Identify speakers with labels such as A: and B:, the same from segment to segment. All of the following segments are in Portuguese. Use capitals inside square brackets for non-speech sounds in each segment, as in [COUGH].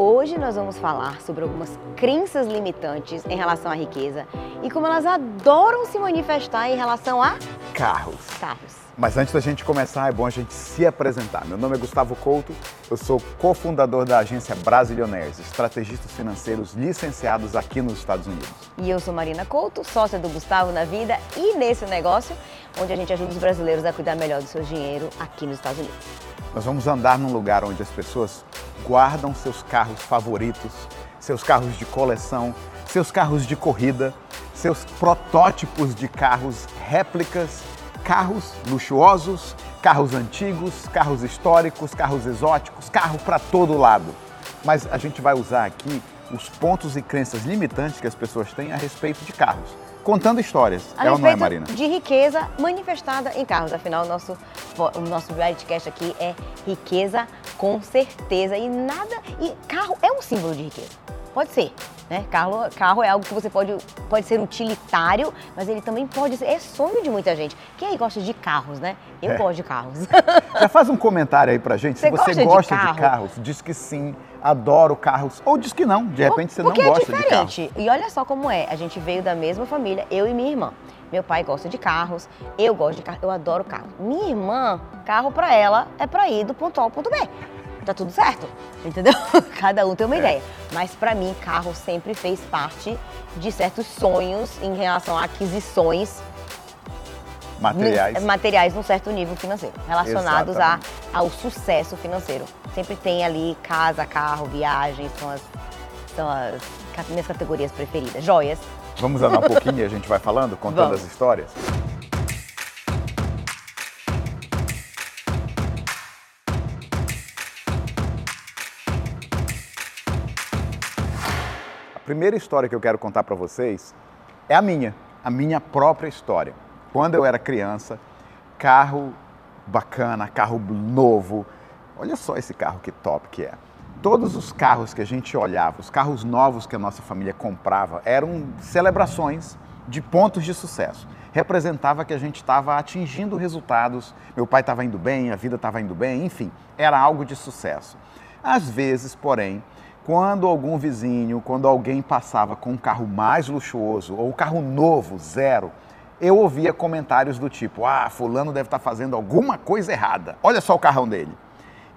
A: Hoje nós vamos falar sobre algumas crenças limitantes em relação à riqueza e como elas adoram se manifestar em relação a
B: Carros.
A: carros.
B: Mas antes da gente começar, é bom a gente se apresentar. Meu nome é Gustavo Couto, eu sou cofundador da agência Brasilionaires, estrategistas financeiros licenciados aqui nos Estados Unidos.
A: E eu sou Marina Couto, sócia do Gustavo na vida e nesse negócio, onde a gente ajuda os brasileiros a cuidar melhor do seu dinheiro aqui nos Estados Unidos.
B: Nós vamos andar num lugar onde as pessoas guardam seus carros favoritos, seus carros de coleção, seus carros de corrida, seus protótipos de carros, réplicas, carros luxuosos, carros antigos, carros históricos, carros exóticos, carro para todo lado. Mas a gente vai usar aqui os pontos e crenças limitantes que as pessoas têm a respeito de carros, contando histórias.
A: A
B: é ou não é, Marina?
A: de riqueza manifestada em carros. Afinal, o nosso, o nosso reality cast aqui é riqueza com certeza. E nada. E carro é um símbolo de riqueza. Pode ser. Né? Carro, carro é algo que você pode, pode ser utilitário, mas ele também pode ser. É sonho de muita gente. Quem aí gosta de carros, né? Eu
B: É.
A: gosto de carros.
B: Já faz um comentário aí pra gente.
A: Você
B: Se você
A: gosta de
B: gosta de,
A: carro?
B: carros, diz que sim, adoro carros. Ou diz que não, de repente você não
A: Porque
B: gosta
A: é
B: de carros.
A: diferente. E olha só como é. A gente veio da mesma família, eu e minha irmã. Meu pai gosta de carros, eu gosto de carro, eu adoro carro. Minha irmã, carro pra ela é pra ir do ponto A ao ponto B. Tá tudo certo, entendeu? [LAUGHS] Cada um tem uma
B: É.
A: ideia. Mas pra mim, carro sempre fez parte de certos sonhos em relação a aquisições
B: Materiais.
A: ni- materiais num certo nível financeiro, relacionados a, ao sucesso financeiro. Sempre tem ali casa, carro, viagens, são as, são as minhas categorias preferidas. Joias.
B: Vamos andar um pouquinho e a gente vai falando, contando
A: Vamos.
B: as histórias? Primeira história que eu quero contar para vocês é a minha, a minha própria história. Quando eu era criança, carro bacana, carro novo. Olha só esse carro que top que é. Todos os carros que a gente olhava, os carros novos que a nossa família comprava, eram celebrações de pontos de sucesso. Representava que a gente estava atingindo resultados, meu pai estava indo bem, a vida estava indo bem, enfim, era algo de sucesso. Às vezes, porém, quando algum vizinho, quando alguém passava com um carro mais luxuoso ou um carro novo, zero, eu ouvia comentários do tipo: ah, Fulano deve estar fazendo alguma coisa errada, olha só o carrão dele.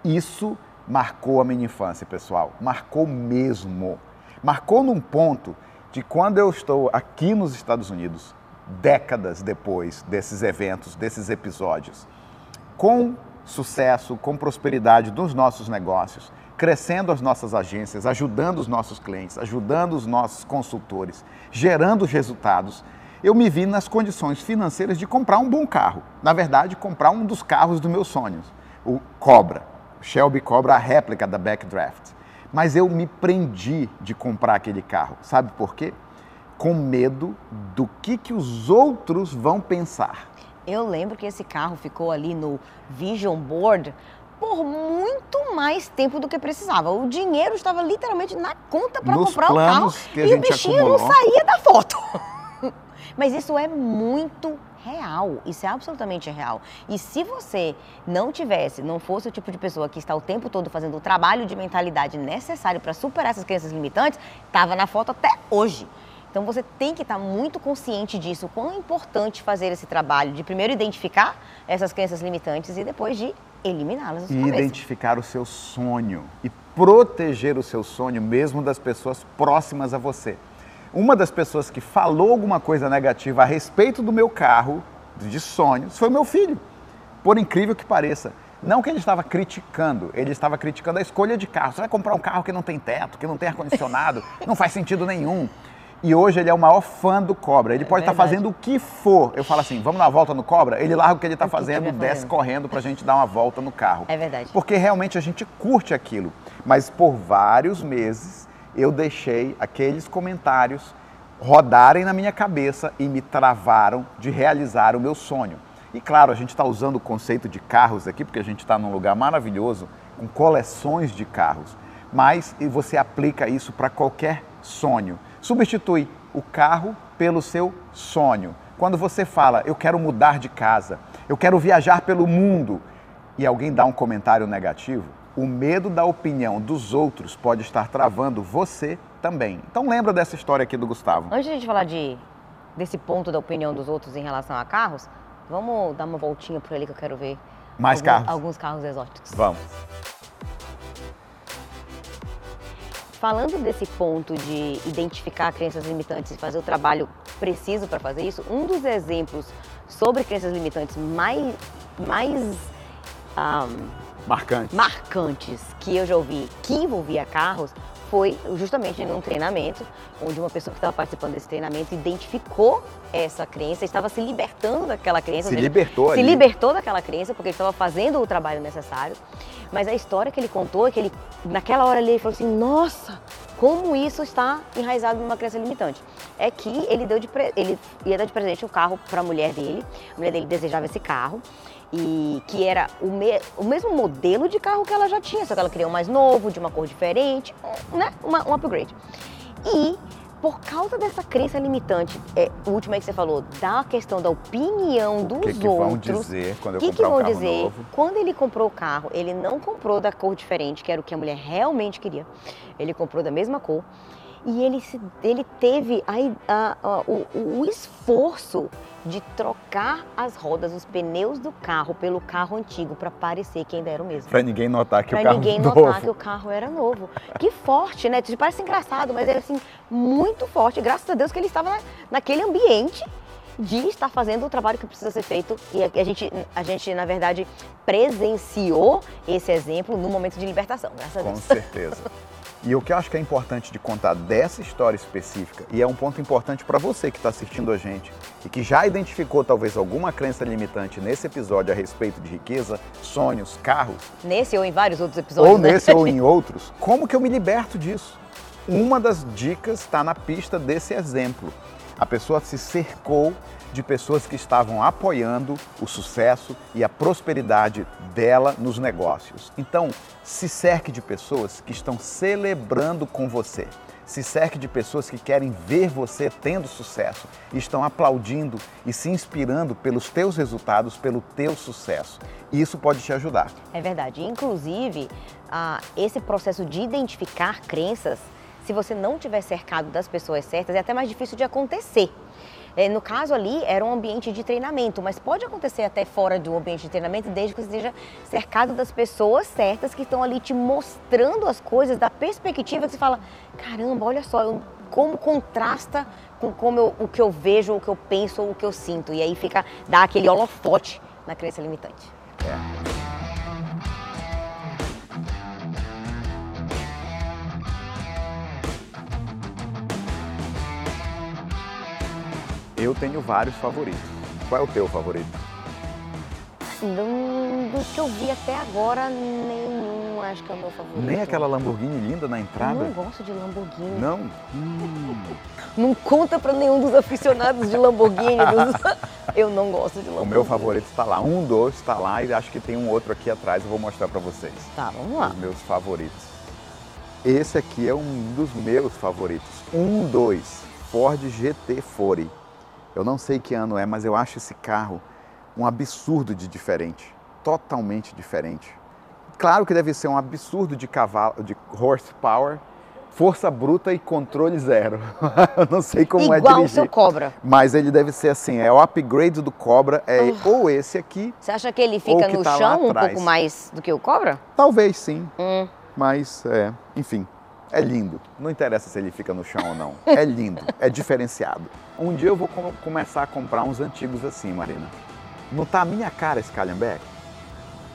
B: Isso marcou a minha infância, pessoal, marcou mesmo. Marcou num ponto de quando eu estou aqui nos Estados Unidos, décadas depois desses eventos, desses episódios, com sucesso, com prosperidade dos nossos negócios, crescendo as nossas agências, ajudando os nossos clientes, ajudando os nossos consultores, gerando os resultados, eu me vi nas condições financeiras de comprar um bom carro. Na verdade, comprar um dos carros dos meus sonhos, o Cobra, o Shelby Cobra, a réplica da Backdraft. Mas eu me prendi de comprar aquele carro. Sabe por quê? Com medo do que, que os outros vão pensar.
A: Eu lembro que esse carro ficou ali no Vision Board por muito mais tempo do que precisava. O dinheiro estava literalmente na conta para comprar o carro e o bichinho
B: acumulou.
A: não saía da foto. [LAUGHS] Mas isso é muito real, isso é absolutamente real. E se você não tivesse, não fosse o tipo de pessoa que está o tempo todo fazendo o trabalho de mentalidade necessário para superar essas crenças limitantes, estava na foto até hoje. Então você tem que estar muito consciente disso, o quão é importante fazer esse trabalho de primeiro identificar essas crenças limitantes e depois de eliminá-las
B: e
A: cabeça.
B: identificar o seu sonho e proteger o seu sonho mesmo das pessoas próximas a você. Uma das pessoas que falou alguma coisa negativa a respeito do meu carro de sonhos foi meu filho. Por incrível que pareça, não que ele estava criticando, ele estava criticando a escolha de carro. Você vai comprar um carro que não tem teto, que não tem ar-condicionado, [LAUGHS] não faz sentido nenhum. E hoje ele é o maior fã do Cobra. Ele
A: É
B: pode estar
A: verdade.
B: fazendo o que for. Eu falo assim, vamos dar uma volta no Cobra? Ele larga o que ele está
A: que que
B: fazendo,
A: ele
B: desce
A: fazendo?
B: correndo para a gente dar uma volta no carro.
A: É verdade.
B: Porque realmente a gente curte aquilo. Mas por vários meses eu deixei aqueles comentários rodarem na minha cabeça e me travaram de realizar o meu sonho. E claro, a gente está usando o conceito de carros aqui, porque a gente está num lugar maravilhoso, com coleções de carros. Mas e você aplica isso para qualquer sonho. Substitui o carro pelo seu sonho. Quando você fala, eu quero mudar de casa, eu quero viajar pelo mundo, e alguém dá um comentário negativo, o medo da opinião dos outros pode estar travando você também. Então lembra dessa história aqui do Gustavo.
A: Antes de a gente falar de, desse ponto da opinião dos outros em relação a carros, vamos dar uma voltinha por ali que eu quero ver
B: Mais
A: algum-
B: carros.
A: alguns carros exóticos.
B: Vamos.
A: Falando desse ponto de identificar crenças limitantes e fazer o trabalho preciso para fazer isso, um dos exemplos sobre crenças limitantes mais, mais ah,
B: Marcante.
A: marcantes que eu já ouvi que envolvia carros foi justamente num treinamento, onde uma pessoa que estava participando desse treinamento identificou essa crença, estava se libertando daquela crença.
B: Se
A: seja,
B: libertou
A: se
B: ali.
A: libertou daquela crença porque ele estava fazendo o trabalho necessário. Mas a história que ele contou é que ele, naquela hora ali, ele falou assim: Nossa, como isso está enraizado numa crença limitante. É que ele deu de pre- ele ia dar de presente um carro para a mulher dele. A mulher dele desejava esse carro e que era o, me- o mesmo modelo de carro que ela já tinha, só que ela queria um mais novo, de uma cor diferente, né? Uma- um upgrade. E por causa dessa crença limitante, é, o último aí que você falou, da questão da opinião dos
B: O que, que vão
A: outros.
B: dizer quando eu
A: O que, que
B: comprar um
A: vão dizer?
B: novo?
A: Quando ele comprou o carro, ele não comprou da cor diferente, que era o que a mulher realmente queria. Ele comprou da mesma cor. E ele, se- ele teve aí, a- a- o, o esforço de trocar as rodas, os pneus do carro pelo carro antigo para parecer que ainda era o mesmo.
B: Pra ninguém notar que o
A: Pra
B: carro
A: ninguém [LAUGHS]
B: novo.
A: notar que o carro era novo. Que forte, né? Te Parece engraçado, mas é assim, muito forte. Graças a Deus que ele estava na- naquele ambiente de estar fazendo o trabalho que precisa ser feito. E a, a gente, a gente, na verdade, presenciou esse exemplo no momento de libertação, graças a
B: Com
A: Deus.
B: certeza. [LAUGHS] E o que eu acho que é importante de contar dessa história específica, e é um ponto importante para você que está assistindo a gente e que já identificou talvez alguma crença limitante nesse episódio a respeito de riqueza, sonhos, carros,
A: Nesse ou em vários outros episódios,
B: ou
A: né?
B: nesse ou em [LAUGHS] outros, como que eu me liberto disso? Uma das dicas está na pista desse exemplo. A pessoa se cercou de pessoas que estavam apoiando o sucesso e a prosperidade dela nos negócios. Então, se cerque de pessoas que estão celebrando com você. Se cerque de pessoas que querem ver você tendo sucesso estão aplaudindo e se inspirando pelos teus resultados, pelo teu sucesso. Isso pode te ajudar.
A: É verdade. Inclusive, ah, esse processo de identificar crenças, se você não tiver cercado das pessoas certas, é até mais difícil de acontecer. É, no caso ali, era um ambiente de treinamento, mas pode acontecer até fora do ambiente de treinamento, desde que você esteja cercado das pessoas certas que estão ali te mostrando as coisas da perspectiva que você fala: caramba, olha só, eu- como contrasta com como eu- o que eu vejo, o que eu penso, o que eu sinto. E aí fica, dá aquele holofote na crença limitante.
B: Eu tenho vários favoritos. Qual é o teu favorito?
A: Do, do que eu vi até agora, nenhum acho que é o meu favorito.
B: Nem aquela Lamborghini linda na
A: Eu
B: entrada?
A: não gosto de Lamborghini.
B: Não? Hum. [LAUGHS]
A: Não conta pra nenhum dos aficionados de Lamborghini. dos- [LAUGHS] Eu não gosto de
B: O
A: Lamborghini.
B: meu favorito está lá. Um, dois está lá e acho que tem um outro aqui atrás. Eu vou mostrar para vocês.
A: Tá, vamos lá.
B: Os meus favoritos. Esse aqui é um dos meus favoritos. Um, dois, Ford GT40. Eu não sei que ano é, mas eu acho esse carro um absurdo de diferente. Totalmente diferente. Claro que deve ser um absurdo de cavalo, de horsepower, força bruta e controle zero. eu [LAUGHS] não sei como é
A: Igual o
B: dirigir.
A: seu Cobra.
B: Mas ele deve ser assim, é o upgrade do Cobra, é ou esse aqui,
A: Você acha que ele fica
B: que
A: no
B: tá
A: chão um pouco mais do que o Cobra?
B: talvez sim,
A: Hum.
B: mas é, enfim, é lindo. Não interessa se ele fica no chão ou não, é lindo, é diferenciado. Um dia eu vou com- começar a comprar uns antigos assim, Marina. Não tá a minha cara esse Calhambeck?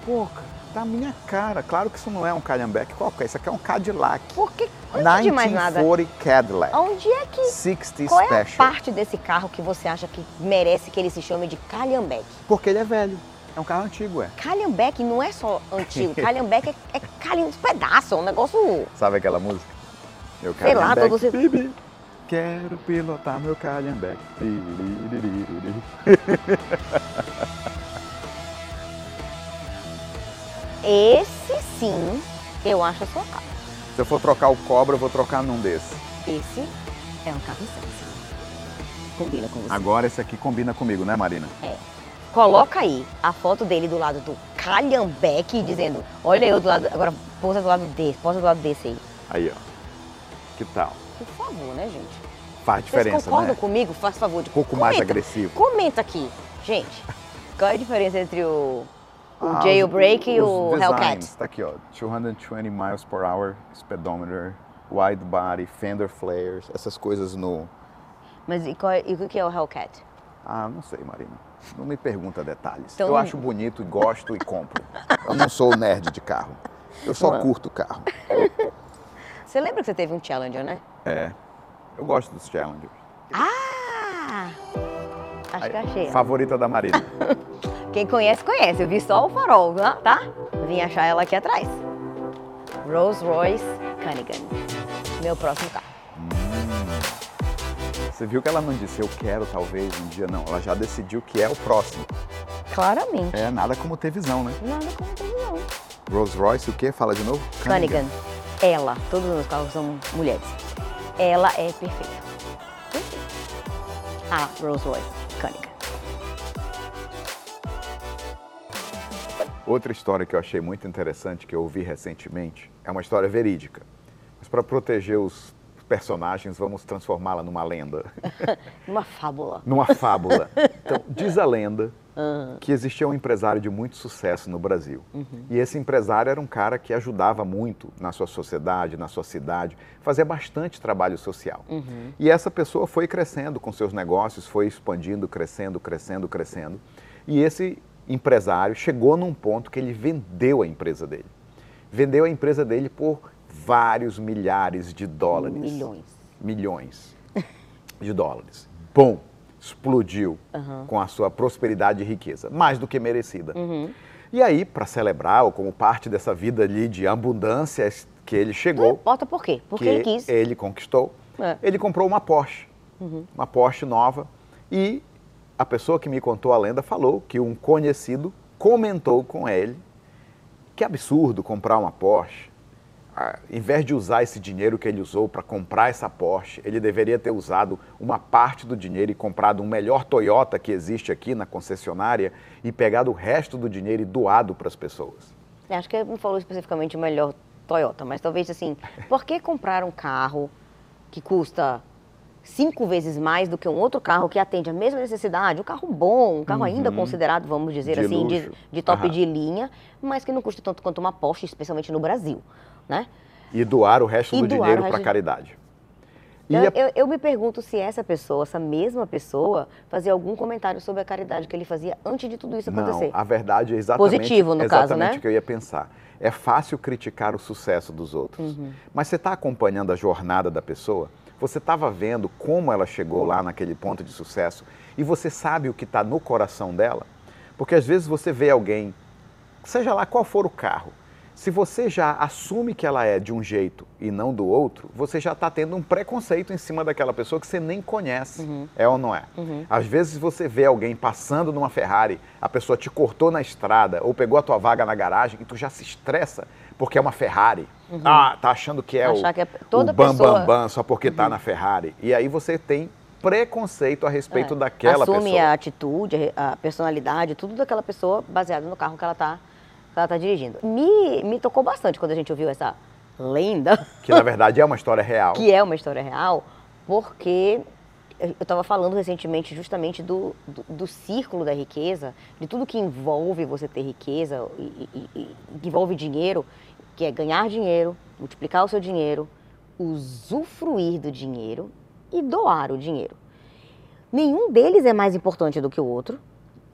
B: Pô, tá a minha cara. Claro que isso não é um Calhambeck qualquer, isso aqui é um Cadillac.
A: Porque, antes de mais nada,
B: 1940 Cadillac.
A: onde é que...
B: 60
A: Qual é a parte desse carro que você acha que merece que ele se chame de Calhambeck?
B: Porque ele é velho. É um carro antigo, é.
A: Calhambeck não é só antigo, [LAUGHS] Calhambeck é, é calha uns pedaços, é um negócio...
B: Sabe aquela música? Meu
A: Sei lá, todo você-
B: bibi, Quero pilotar meu. Biririri. [LAUGHS]
A: Esse sim, eu acho a sua cara.
B: Se eu for trocar o Cobra, eu vou trocar num desses.
A: Esse é um carro sexy. Combina com você.
B: Agora esse aqui combina comigo, né, Marina?
A: Coloca aí a foto dele do lado do Calhambeck, dizendo, olha eu do lado, agora posa do lado desse, posa do lado desse aí.
B: Aí, ó. Que tal?
A: Por favor, né, gente?
B: Faz
A: Vocês
B: diferença,
A: concordam
B: né?
A: comigo? Faz favor de
B: Um pouco mais
A: comenta.
B: agressivo.
A: Comenta aqui. Gente, [LAUGHS] qual é a diferença entre o, o
B: Ah,
A: jailbreak
B: os-
A: e o
B: designs,
A: Hellcat?
B: Tá aqui, ó. 220 miles per hour, speedometer, wide body, fender flares, essas coisas no...
A: Mas e, qual é- e o que é o Hellcat?
B: Ah, não sei, Marina. Não me pergunta detalhes.
A: Então
B: eu acho bonito, gosto e compro. Eu não sou nerd de carro. Eu só curto carro.
A: Você lembra que você teve um Challenger, né?
B: É. Eu gosto dos Challengers.
A: Ah! Acho que achei.
B: Favorita da Marina. [LAUGHS]
A: Quem conhece, conhece. Eu vi só o farol, né? tá? Vim achar ela aqui atrás. Rolls Royce Cunningham. Meu próximo carro.
B: Você viu que ela não disse eu quero talvez um dia, não. Ela já decidiu que é o próximo.
A: Claramente.
B: É nada como ter visão, né?
A: Nada como tem não.
B: Rolls Royce, o quê? Fala de novo?
A: Cunningham. Ela, todos os carros são mulheres. Ela é perfeita. Perfeita. A Rolls Royce Cunningham.
B: Outra história que eu achei muito interessante, que eu ouvi recentemente, é uma história verídica. Mas para proteger os personagens, vamos transformá-la numa lenda, [LAUGHS]
A: Uma fábula.
B: numa fábula. Então, [LAUGHS] diz a lenda que existia um empresário de muito sucesso no Brasil. E esse empresário era um cara que ajudava muito na sua sociedade, na sua cidade, fazia bastante trabalho social. E essa pessoa foi crescendo com seus negócios, foi expandindo, crescendo, crescendo, crescendo. E esse empresário chegou num ponto que ele vendeu a empresa dele. Vendeu a empresa dele por vários milhares de dólares.
A: Milhões.
B: Milhões de dólares. Bom, explodiu com a sua prosperidade e riqueza, mais do que merecida. E aí, para celebrar, ou como parte dessa vida ali de abundância que ele
A: Não
B: chegou,
A: importa por quê. Porque
B: que
A: ele quis.
B: ele conquistou,
A: É.
B: ele comprou uma Porsche, uma Porsche nova, e a pessoa que me contou a lenda falou que um conhecido comentou com ele que absurdo comprar uma Porsche. Em vez de usar esse dinheiro que ele usou para comprar essa Porsche, ele deveria ter usado uma parte do dinheiro e comprado um melhor Toyota que existe aqui na concessionária e pegado o resto do dinheiro e doado para as pessoas.
A: Acho que ele não falou especificamente o melhor Toyota, mas talvez assim, por que comprar um carro que custa cinco vezes mais do que um outro carro que atende a mesma necessidade, um carro bom, um carro ainda considerado, vamos dizer
B: Uhum. De
A: assim, de, de top
B: Aham.
A: de linha, mas que não custa tanto quanto uma Porsche, especialmente no Brasil, né?
B: E doar o resto
A: E
B: do dinheiro para
A: de-
B: caridade. E
A: Eu,
B: a-
A: eu- eu me pergunto se essa pessoa, essa mesma pessoa, fazia algum comentário sobre a caridade que ele fazia antes de tudo isso acontecer.
B: Não, a verdade é exatamente,
A: Positivo, no caso,
B: exatamente
A: né?
B: o que eu ia pensar. É fácil criticar o sucesso dos outros,
A: Uhum.
B: mas você está acompanhando a jornada da pessoa, você estava vendo como ela chegou lá naquele ponto de sucesso e você sabe o que está no coração dela, porque às vezes você vê alguém, seja lá qual for o carro, se você já assume que ela é de um jeito e não do outro, você já está tendo um preconceito em cima daquela pessoa que você nem conhece.
A: Uhum.
B: É ou não é? Às vezes você vê alguém passando numa Ferrari, a pessoa te cortou na estrada ou pegou a tua vaga na garagem e tu já se estressa porque é uma Ferrari. Ah, tá achando que é
A: Uhum. Achar
B: o,
A: que é toda
B: o bam,
A: pessoa- Uhum.
B: bam, bam só porque tá na Ferrari. E aí você tem preconceito a respeito
A: É,
B: daquela
A: Assume
B: pessoa.
A: a atitude, a personalidade, tudo daquela pessoa baseado no carro que ela está ela tá dirigindo. Me, me tocou bastante quando a gente ouviu essa lenda,
B: Que na verdade é uma história real. [LAUGHS]
A: que é uma história real, porque eu estava falando recentemente justamente do, do, do círculo da riqueza, de tudo que envolve você ter riqueza e, e- e- que envolve dinheiro, que é ganhar dinheiro, multiplicar o seu dinheiro, usufruir do dinheiro e doar o dinheiro. Nenhum deles é mais importante do que o outro.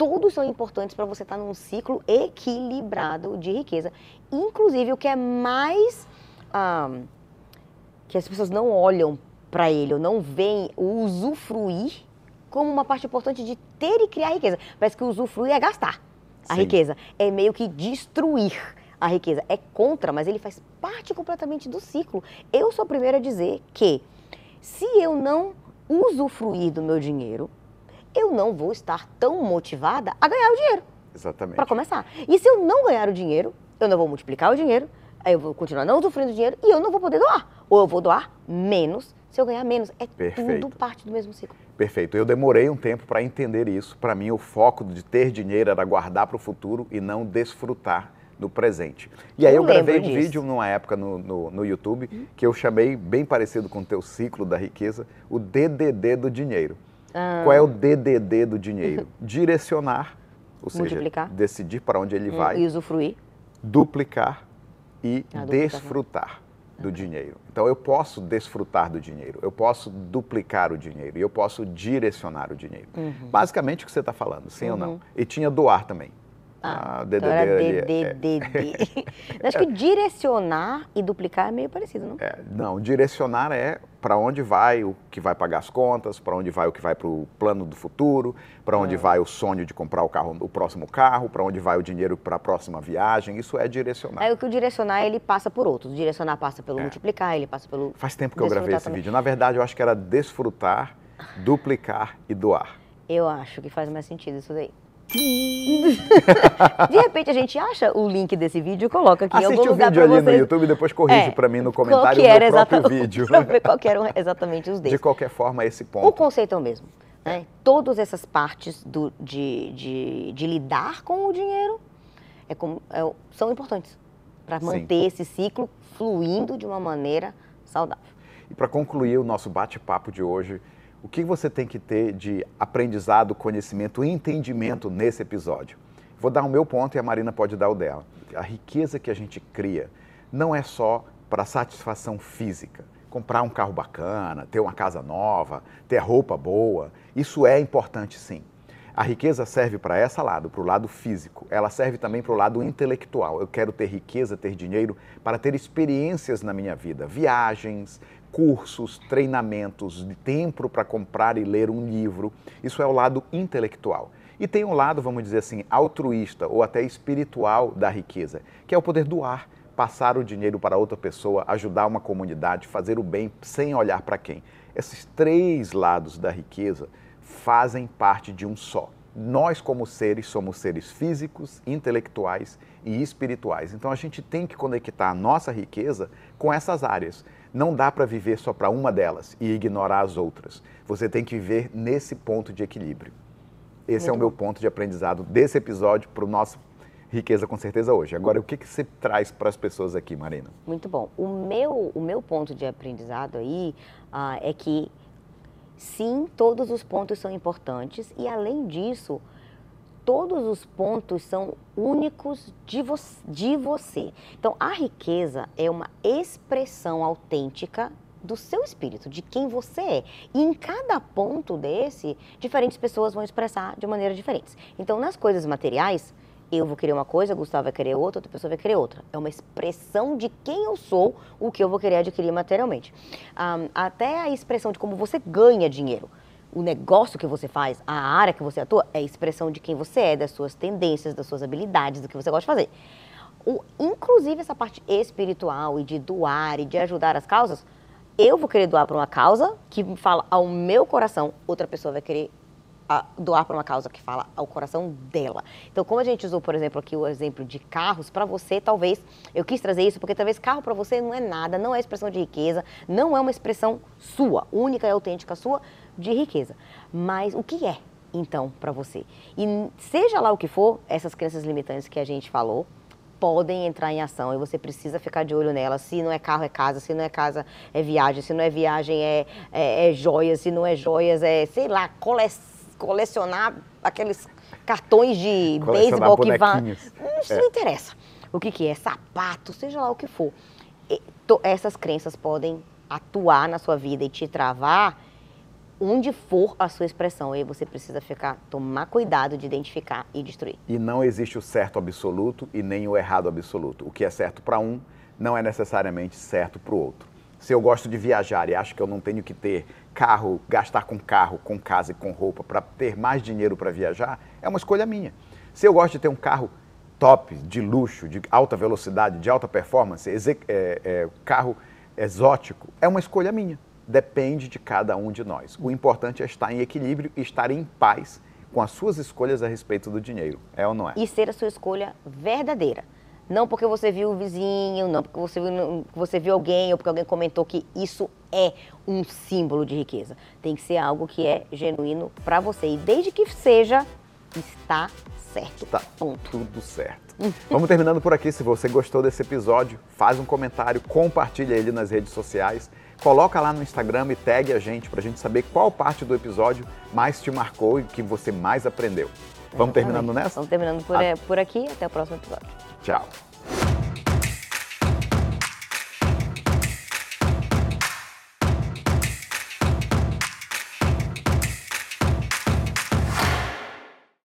A: Todos são importantes para você estar num ciclo equilibrado de riqueza. Inclusive, o que é mais. ah, que as pessoas não olham para ele ou não veem o usufruir como uma parte importante de ter e criar riqueza. Parece que o usufruir é gastar a
B: Sim.
A: riqueza. É meio que destruir a riqueza. É contra, mas ele faz parte completamente do ciclo. Eu sou a primeira a dizer que se eu não usufruir do meu dinheiro, eu não vou estar tão motivada a ganhar o dinheiro,
B: Exatamente.
A: para começar. E se eu não ganhar o dinheiro, eu não vou multiplicar o dinheiro, eu vou continuar não usufruindo do dinheiro e eu não vou poder doar. Ou eu vou doar menos se eu ganhar menos. É
B: Perfeito.
A: tudo parte do mesmo ciclo.
B: Perfeito. Eu demorei um tempo para entender isso. Para mim, o foco de ter dinheiro era guardar para o futuro e não desfrutar no presente. E aí eu, eu gravei um disso. vídeo numa época no, no, no, YouTube que eu chamei, bem parecido com o teu ciclo da riqueza, o DDD do dinheiro. Ah. Qual é o DDD do dinheiro? [LAUGHS] Direcionar, ou Multiplicar. seja, decidir para onde ele hum, vai.
A: E usufruir.
B: Duplicar e ah, desfrutar do dinheiro. Então eu posso desfrutar do dinheiro, eu posso duplicar o dinheiro e eu posso direcionar o dinheiro. Uhum. Basicamente o que você está falando, sim uhum. ou não? Uhum. E tinha doar também.
A: Ah, ah DDD ali. DDD. É. [LAUGHS] Acho que direcionar e duplicar é meio parecido, não?
B: É, não, direcionar é para onde vai o que vai pagar as contas, para onde vai o que vai para o plano do futuro, para onde é. vai o sonho de comprar o carro, o próximo carro, para onde vai o dinheiro para a próxima viagem. Isso é direcionar.
A: É o que o direcionar ele passa por outros. O direcionar passa pelo é. multiplicar, ele passa pelo.
B: Faz tempo que eu gravei esse também. vídeo. Na verdade, eu acho que era desfrutar, duplicar e doar.
A: Eu acho que faz mais sentido isso daí. [LAUGHS] de repente a gente acha o link desse vídeo e coloca aqui
B: Assiste
A: em algum
B: lugar
A: o vídeo ali
B: vocês... no YouTube e depois corrige é, para mim no comentário
A: do próprio
B: exata... [LAUGHS] vídeo.
A: para qual eram exatamente os deles.
B: De qualquer forma, esse ponto.
A: O conceito é o mesmo. Né? Todas essas partes do, de, de, de, lidar com o dinheiro é como, é, são importantes para manter Sim. esse ciclo fluindo de uma maneira saudável.
B: E para concluir o nosso bate-papo de hoje, o que você tem que ter de aprendizado, conhecimento entendimento nesse episódio? Vou dar o meu ponto e a Marina pode dar o dela. A riqueza que a gente cria não é só para satisfação física. Comprar um carro bacana, ter uma casa nova, ter roupa boa, isso é importante sim. A riqueza serve para essa lado, para o lado físico. Ela serve também para o lado intelectual. Eu quero ter riqueza, ter dinheiro para ter experiências na minha vida, viagens, cursos, treinamentos, tempo para comprar e ler um livro. Isso é o lado intelectual. E tem um lado, vamos dizer assim, altruísta ou até espiritual da riqueza, que é o poder doar, passar o dinheiro para outra pessoa, ajudar uma comunidade, fazer o bem sem olhar para quem. Esses três lados da riqueza fazem parte de um só. Nós, como seres, somos seres físicos, intelectuais e espirituais. Então a gente tem que conectar a nossa riqueza com essas áreas. Não dá para viver só para uma delas e ignorar as outras. Você tem que viver nesse ponto de equilíbrio. Esse Muito é o meu ponto de aprendizado desse episódio para o nosso Riqueza com certeza hoje. Agora, o que, que você traz para as pessoas aqui, Marina?
A: Muito bom. O meu, o meu ponto de aprendizado aí uh, é que, sim, todos os pontos são importantes e, além disso, todos os pontos são únicos de, vo de você. Então, a riqueza é uma expressão autêntica do seu espírito, de quem você é. E em cada ponto desse, diferentes pessoas vão expressar de maneiras diferentes. Então, nas coisas materiais, eu vou querer uma coisa, Gustavo vai querer outra, outra pessoa vai querer outra. É uma expressão de quem eu sou, o que eu vou querer adquirir materialmente. Um, até a expressão de como você ganha dinheiro o negócio que você faz, a área que você atua, é expressão de quem você é, das suas tendências, das suas habilidades, do que você gosta de fazer. O, inclusive essa parte espiritual e de doar e de ajudar as causas, eu vou querer doar para uma causa que fala ao meu coração, outra pessoa vai querer a, doar para uma causa que fala ao coração dela. Então, como a gente usou, por exemplo, aqui o exemplo de carros, para você, talvez, eu quis trazer isso porque talvez carro para você não é nada, não é expressão de riqueza, não é uma expressão sua, única e autêntica sua, de riqueza. Mas o que é, então, para você? E seja lá o que for, essas crenças limitantes que a gente falou, podem entrar em ação e você precisa ficar de olho nelas. Se não é carro, é casa. Se não é casa, é viagem. Se não é viagem, é, é, é joias. Se não é joias, é, sei lá, cole, colecionar aqueles cartões de beisebol que vão. Isso é. não interessa. O que, que é? Sapato, seja lá o que for. E, to, essas crenças podem atuar na sua vida e te travar onde for a sua expressão. Aí você precisa ficar, tomar cuidado de identificar e destruir.
B: E não existe o certo absoluto e nem o errado absoluto. O que é certo para um não é necessariamente certo para o outro. Se eu gosto de viajar e acho que eu não tenho que ter carro, gastar com carro, com casa e com roupa para ter mais dinheiro para viajar, é uma escolha minha. Se eu gosto de ter um carro top, de luxo, de alta velocidade, de alta performance, é, é, carro exótico, é uma escolha minha depende de cada um de nós. O importante é estar em equilíbrio e estar em paz com as suas escolhas a respeito do dinheiro. É ou não é?
A: E ser a sua escolha verdadeira. Não porque você viu o vizinho, não porque você viu, você viu alguém ou porque alguém comentou que isso é um símbolo de riqueza. Tem que ser algo que é genuíno para você. E desde que seja, está certo.
B: Tá Ponto. tudo certo. Vamos terminando por aqui. Se você gostou desse episódio, faz um comentário, compartilha ele nas redes sociais, coloca lá no Instagram e tag a gente para a gente saber qual parte do episódio mais te marcou e que você mais aprendeu. Vamos terminando nessa?
A: Vamos terminando por, a... por aqui. Até o próximo episódio.
B: Tchau.